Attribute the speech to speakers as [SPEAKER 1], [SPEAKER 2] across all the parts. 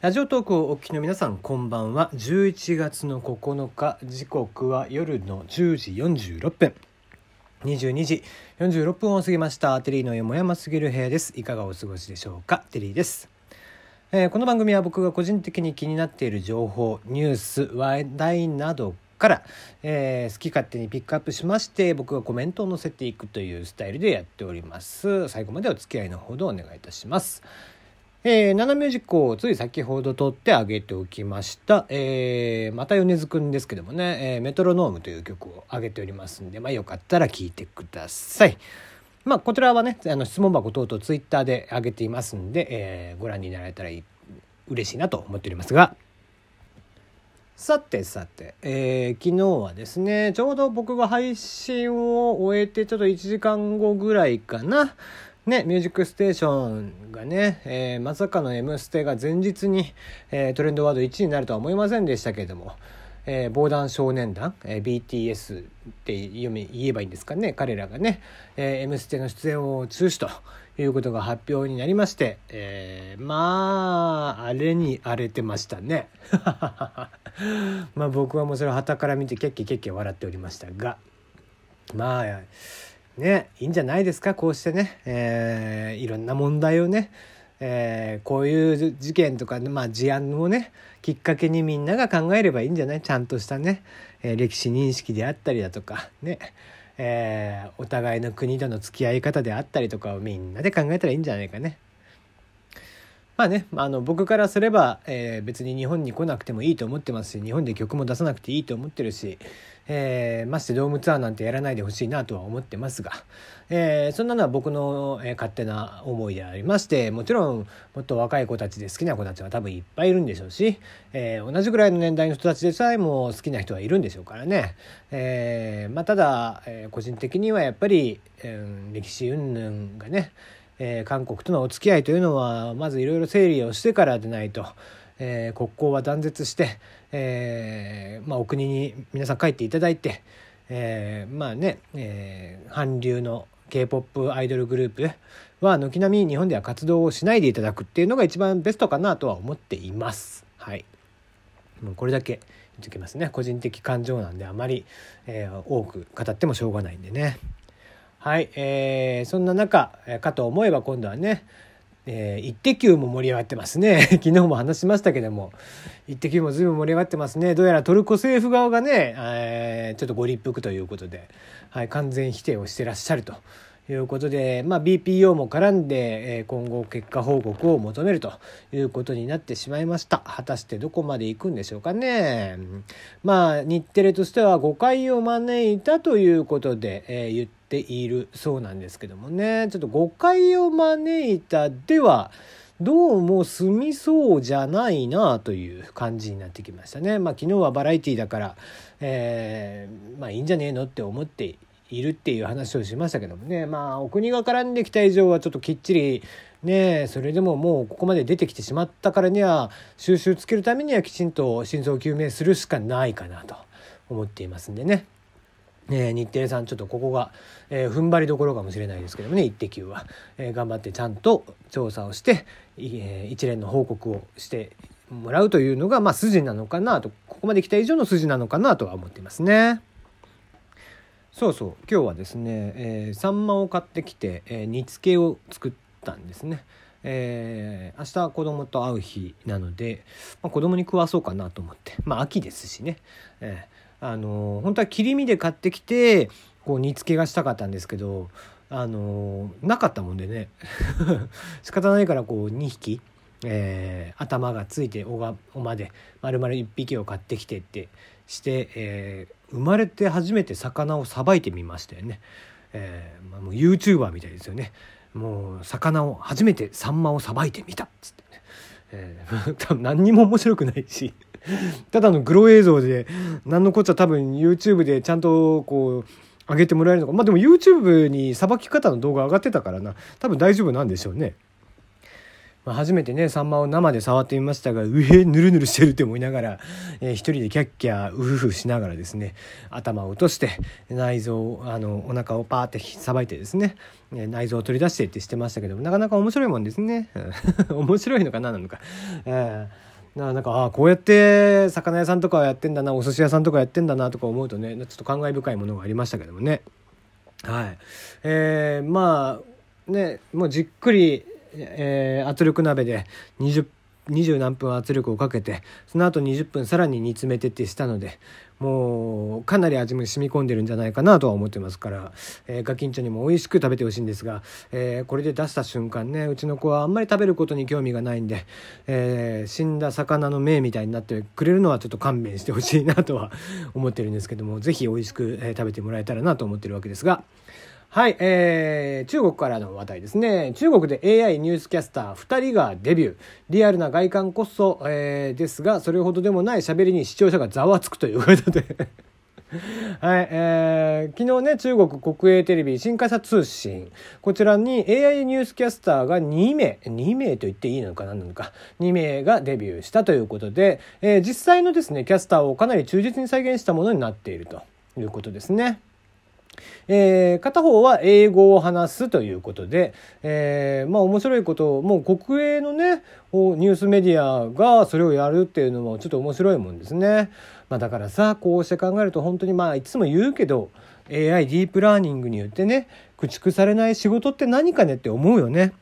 [SPEAKER 1] ラジオトークをお聞きの皆さんこんばんは。11月の9日時刻は夜の10時46分。22時46分を過ぎました。テリーのよもやますぎる部屋です。いかがお過ごしでしょうか？テリーです、えーこの番組は僕が個人的に気になっている情報ニュース話題などから、えー好き勝手にピックアップしまして僕がコメントを載せていくというスタイルでやっております。最後までお付き合いのほどお願いいたします。えー、ナナミュージックをつい先ほど撮ってあげておきました、えーまた米津くんですけどもね、えーメトロノームという曲を上げておりますんで、まあ、よかったら聴いてください。まあ、こちらはね、あの質問箱等々ツイッターで上げていますんで、えーご覧になられたらいい嬉しいなと思っておりますが、さてさて、えー昨日はですねちょうど僕が配信を終えてちょっと1時間後ぐらいかな。ね、ミュージックステーションがね、えーまさかの「M ステ」が前日に、えートレンドワード1位になるとは思いませんでしたけれども、えー防弾少年団、えー BTS って読み言えばいいんですかね彼らがね「えー M ステ」の出演を中止ということが発表になりまして、えーまああれに荒れてましたね。まあ僕はもうそれを傍から見てケッケケッケ笑っておりましたがまあねいいんじゃないですかこうしてね、えーいろんな問題をね、えーこういう事件とか、まあ、事案をねきっかけにみんなが考えればいいんじゃない？ちゃんとしたね、えー歴史認識であったりだとかね。えーお互いの国との付き合い方であったりとかをみんなで考えたらいいんじゃないかね。まあね、あの僕からすれば、え別に日本に来なくてもいいと思ってますし日本で曲も出さなくていいと思ってるし、えーましてドームツアーなんてやらないでほしいなとは思ってますが、えーそんなのは僕の、え勝手な思いでありましてもちろんもっと若い子たちで好きな子たちは多分いっぱいいるんでしょうし、えー同じぐらいの年代の人たちでさえも好きな人はいるんでしょうからね、えーまあ、ただ、え個人的にはやっぱり、えー歴史云々がねえー韓国とのお付き合いというのはまずいろいろ整理をしてからでないと、えー国交は断絶して、えーまあ、お国に皆さん帰っていただいて、えーまあね、えー韓流の k p o p アイドルグループは軒並み日本では活動をしないでいただくっていうのが一番ベストかなとは思っています。はいもうこれだけ言っておきますね個人的感情なんであまり、えー多く語ってもしょうがないんでね。はい、えーそんな中えかと思えば今度はね「えー、イッテ Q!」も盛り上がってますね 昨日も話しましたけども「イッテ Q!」も随分盛り上がってますねどうやらトルコ政府側がね、えーちょっとご立腹ということで、はい、完全否定をしてらっしゃると。いうことで、まあ、BPO も絡んで、え今後結果報告を求めるということになってしまいました。果たしてどこまで行くんでしょうかね。まあ日テレとしては誤解を招いたということで、えー言っているそうなんですけどもね。ちょっと誤解を招いたではどうも済みそうじゃないなという感じになってきましたね。まあ昨日はバラエティだから、えーまあいいんじゃねえのって思っているっていう話をしましたけどもねまあお国が絡んできた以上はちょっときっちりねそれでももうここまで出てきてしまったからには収集つけるためにはきちんと真相究明するしかないかなと思っていますんでね。えー日テレさんちょっとここが、えー踏ん張りどころかもしれないですけどもね「イッテ Q!」は、えー頑張ってちゃんと調査をして、えー一連の報告をしてもらうというのが、まあ、筋なのかなとここまで来た以上の筋なのかなとは思っていますね。そうそう今日はですね、えーサンマを買ってきて、えー煮付けを作ったんですね。えー明日子供と会う日なので、まあ、子供に食わそうかなと思って。まあ秋ですしね、えーあのー本当は切り身で買ってきてこう煮付けがしたかったんですけどあのーなかったもんでね。仕方ないからこう2匹、えー頭がついて尾が尾まで丸々1匹を買ってきてってして、えー生まれて初めて魚をさばいてみましたよね。えーまあ、もう YouTuber みたいですよね。もう魚を初めてサンマをさばいてみたっつってね、えー 多分何にも面白くないし ただのグロ映像で何のこっちゃ多分 YouTube でちゃんとこう上げてもらえるのかまあでも YouTube にさばき方の動画上がってたからな多分大丈夫なんでしょうね。まあ、初めてねサンマを生で触ってみましたがうえぬるぬるしてるって思いながら、えー一人でキャッキャウフフしながらですね頭を落として内臓あのお腹をパーってさばいてですね内臓を取り出してってしてましたけどなかなか面白いもんですね。面白いのかななのか、えーななんかああこうやって魚屋さんとかやってんだなお寿司屋さんとかやってんだなとか思うとねちょっと感慨深いものがありましたけどもね。はい。えー、まあねもうじっくり、えー、圧力鍋で20何分圧力をかけてその後20分さらに煮詰めてってしたのでもうかなり味も染み込んでるんじゃないかなとは思ってますから、えー、ガキンチョにも美味しく食べてほしいんですが、えー、これで出した瞬間ねうちの子はあんまり食べることに興味がないんで、えー、死んだ魚の目みたいになってくれるのはちょっと勘弁してほしいなとは思ってるんですけども是非美味しく、え食べてもらえたらなと思ってるわけですが。はい、えー、中国からの話題ですね。中国で AI ニュースキャスター2人がデビュー。リアルな外観こそ、えー、ですが、それほどでもない喋りに視聴者がざわつくということで はい、えー、昨日ね、中国国営テレビ新華社通信、こちらに AI ニュースキャスターが2名、2名と言っていいのか何なのか、2名がデビューしたということで、えー、実際のですね、キャスターをかなり忠実に再現したものになっているということですね。えー、片方は英語を話すということで、えー、まあ面白いこともう国営のねニュースメディアがそれをやるっていうのもちょっと面白いもんですね。まあ、だからさこうして考えると本当にまあいつも言うけど AI ディープラーニングによってね駆逐されない仕事って何かねって思うよね。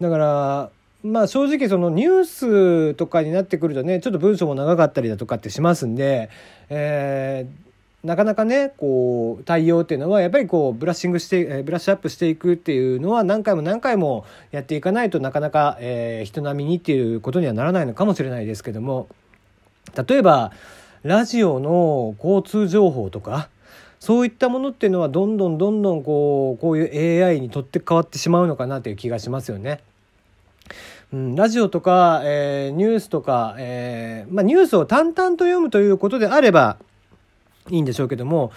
[SPEAKER 1] だからまあ正直そのニュースとかになってくるとねちょっと文章も長かったりだとかってしますんで、えー、なかなかねこう対応っていうのはやっぱりこうブラッシングしてブラッシュアップしていくっていうのは何回も何回もやっていかないとなかなか、えー、人並みにっていうことにはならないのかもしれないですけども例えばラジオの交通情報とかそういったものっていうのはどんどんどんどんこうこういう AI にとって変わってしまうのかなという気がしますよね。うん、ラジオとか、えー、ニュースとか、えーまあ、ニュースを淡々と読むということであればいいんでしょうけども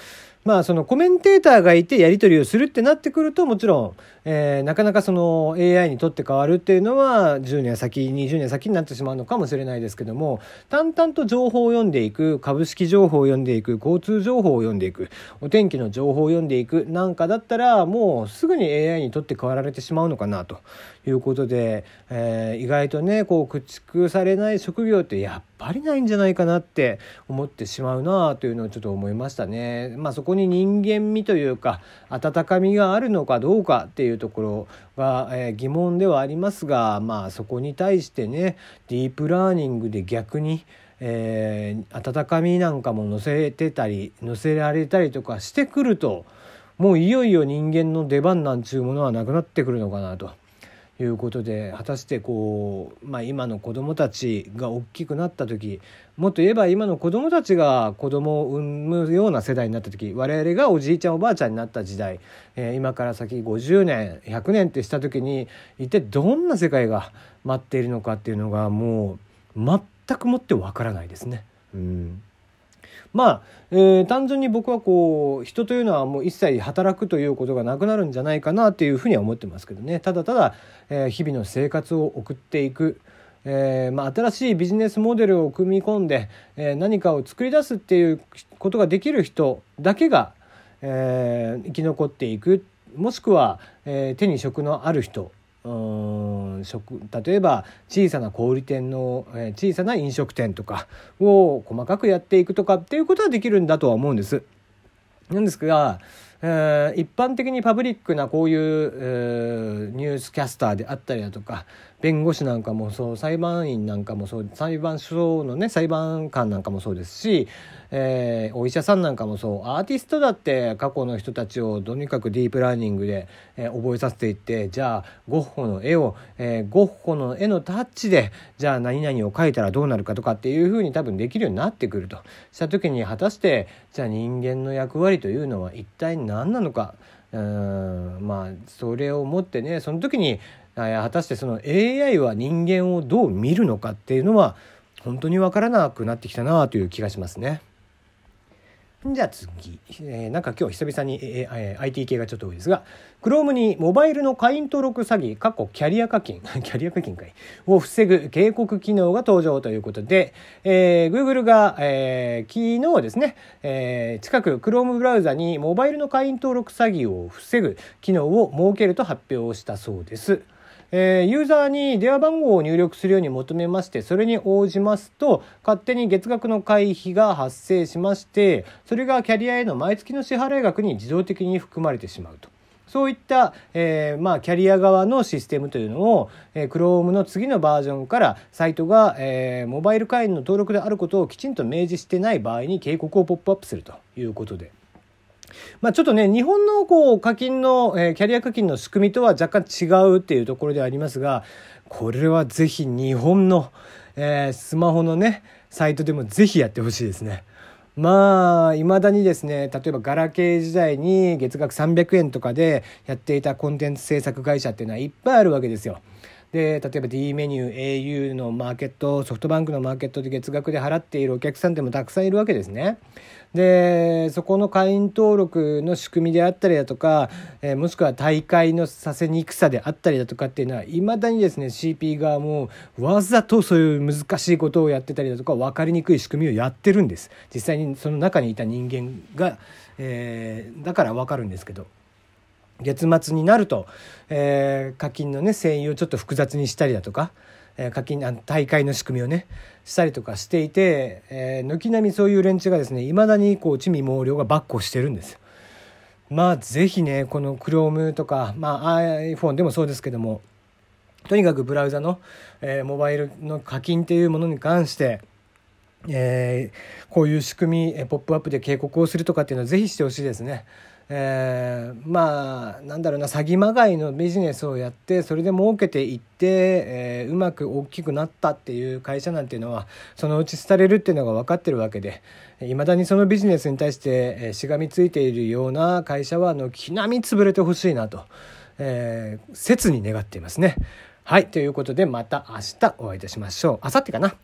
[SPEAKER 1] まあそのコメンテーターがいてやり取りをするってなってくるともちろん、えー、なかなかその AI にとって変わるっていうのは10年先20年先になってしまうのかもしれないですけども淡々と情報を読んでいく株式情報を読んでいく交通情報を読んでいくお天気の情報を読んでいくなんかだったらもうすぐに AI にとって変わられてしまうのかなということで、えー、意外とねこう駆逐されない職業ってやっぱりないんじゃないかなって思ってしまうなというのをちょっと思いましたね。まあ、そこに人間味というか温かみがあるのかどうかっていうところが、えー、疑問ではありますが、まあ、そこに対してねディープラーニングで逆にえー、温かみなんかも載せてたり載せられたりとかしてくるともういよいよ人間の出番なんちゅうものはなくなってくるのかなと。いうことで果たしてこう、まあ、今の子どもたちが大きくなった時もっと言えば今の子どもたちが子どもを産むような世代になった時我々がおじいちゃんおばあちゃんになった時代、えー、今から先50年100年ってした時に一体どんな世界が待っているのかっていうのがもう全くもってわからないですね。うんまあ、えー、単純に僕はこう人というのはもう一切働くということがなくなるんじゃないかなっていうふうには思ってますけどねただただ、えー、日々の生活を送っていく。えーまあ、新しいビジネスモデルを組み込んで、え、何かを作り出すっていうことができる人だけが、え、生き残っていくもしくは、え、手に職のある人うん食例えば小さな小売店の、え、小さな飲食店とかを細かくやっていくとかっていうことはできるんだとは思うんです。なんですが、えー、一般的にパブリックなこういう、えー、ニュースキャスターであったりだとか弁護士なんかもそう裁判員なんかもそう裁判所のね裁判官なんかもそうですし、えー、お医者さんなんかもそうアーティストだって過去の人たちをとにかくディープラーニングで、えー、覚えさせていってじゃあゴッホの絵を、えー、ゴッホの絵のタッチでじゃあ何々を描いたらどうなるかとかっていうふうに多分できるようになってくると。した時に果たしてじゃあ人間の役割というのは一体何なのか。うんまあそれをもってねその時に果たしてその AI は人間をどう見るのかっていうのは本当に分からなくなってきたなという気がしますね。じゃあ次、えー、なんか今日久々に、えー、IT 系がちょっと多いですが Chrome にモバイルの会員登録詐欺過去キャリア課金 キャリア課金かいを防ぐ警告機能が登場ということで、えー、Google が、えー、昨日ですね、えー、近く Chrome ブラウザにモバイルの会員登録詐欺を防ぐ機能を設けると発表したそうです。え、ユーザーに電話番号を入力するように求めましてそれに応じますと勝手に月額の会費が発生しましてそれがキャリアへの毎月の支払い額に自動的に含まれてしまうと。そういった、えー、まあ、キャリア側のシステムというのを、えー、Chrome の次のバージョンからサイトが、えー、モバイル会員の登録であることをきちんと明示してない場合に警告をポップアップするということで。まあ、ちょっとね日本のこう課金の、えー、キャリア課金の仕組みとは若干違うっていうところではありますがこれはぜひ日本の、えー、スマホのねサイトでもぜひやってほしいですね。まあいまだにですね例えばガラケー時代に月額300円とかでやっていたコンテンツ制作会社っていうのはいっぱいあるわけですよ。で例えば D メニュー au のマーケットソフトバンクのマーケットで月額で払っているお客さんでもたくさんいるわけですね。でそこの会員登録の仕組みであったりだとか、え、もしくは大会のさせにくさであったりだとかっていうのはいまだにですね CP 側もわざとそういう難しいことをやってたりだとか分かりにくい仕組みをやってるんです実際にその中にいた人間が、えー、だから分かるんですけど。月末になると、えー、課金のね繊維をちょっと複雑にしたりだとか、えー、課金あ大会の仕組みをねしたりとかしていて、えー、軒並みそういう連中がですねいまだにこう地味猛量がばっこしてるんです。まあぜひねこの Chrome とか、まあ、iPhone でもそうですけどもとにかくブラウザの、えー、モバイルの課金っていうものに関してえー、こういう仕組み、えポップアップで警告をするとかっていうのはぜひしてほしいですね。えー、まあなんだろうな詐欺まがいのビジネスをやってそれで儲けていって、えー、うまく大きくなったっていう会社なんていうのはそのうち廃れるっていうのが分かってるわけでいまだにそのビジネスに対して、え、しがみついているような会社は軒並み潰れてほしいなと、えー、切に願っていますね。はいということでまた明日お会いいたしましょう。明後日かな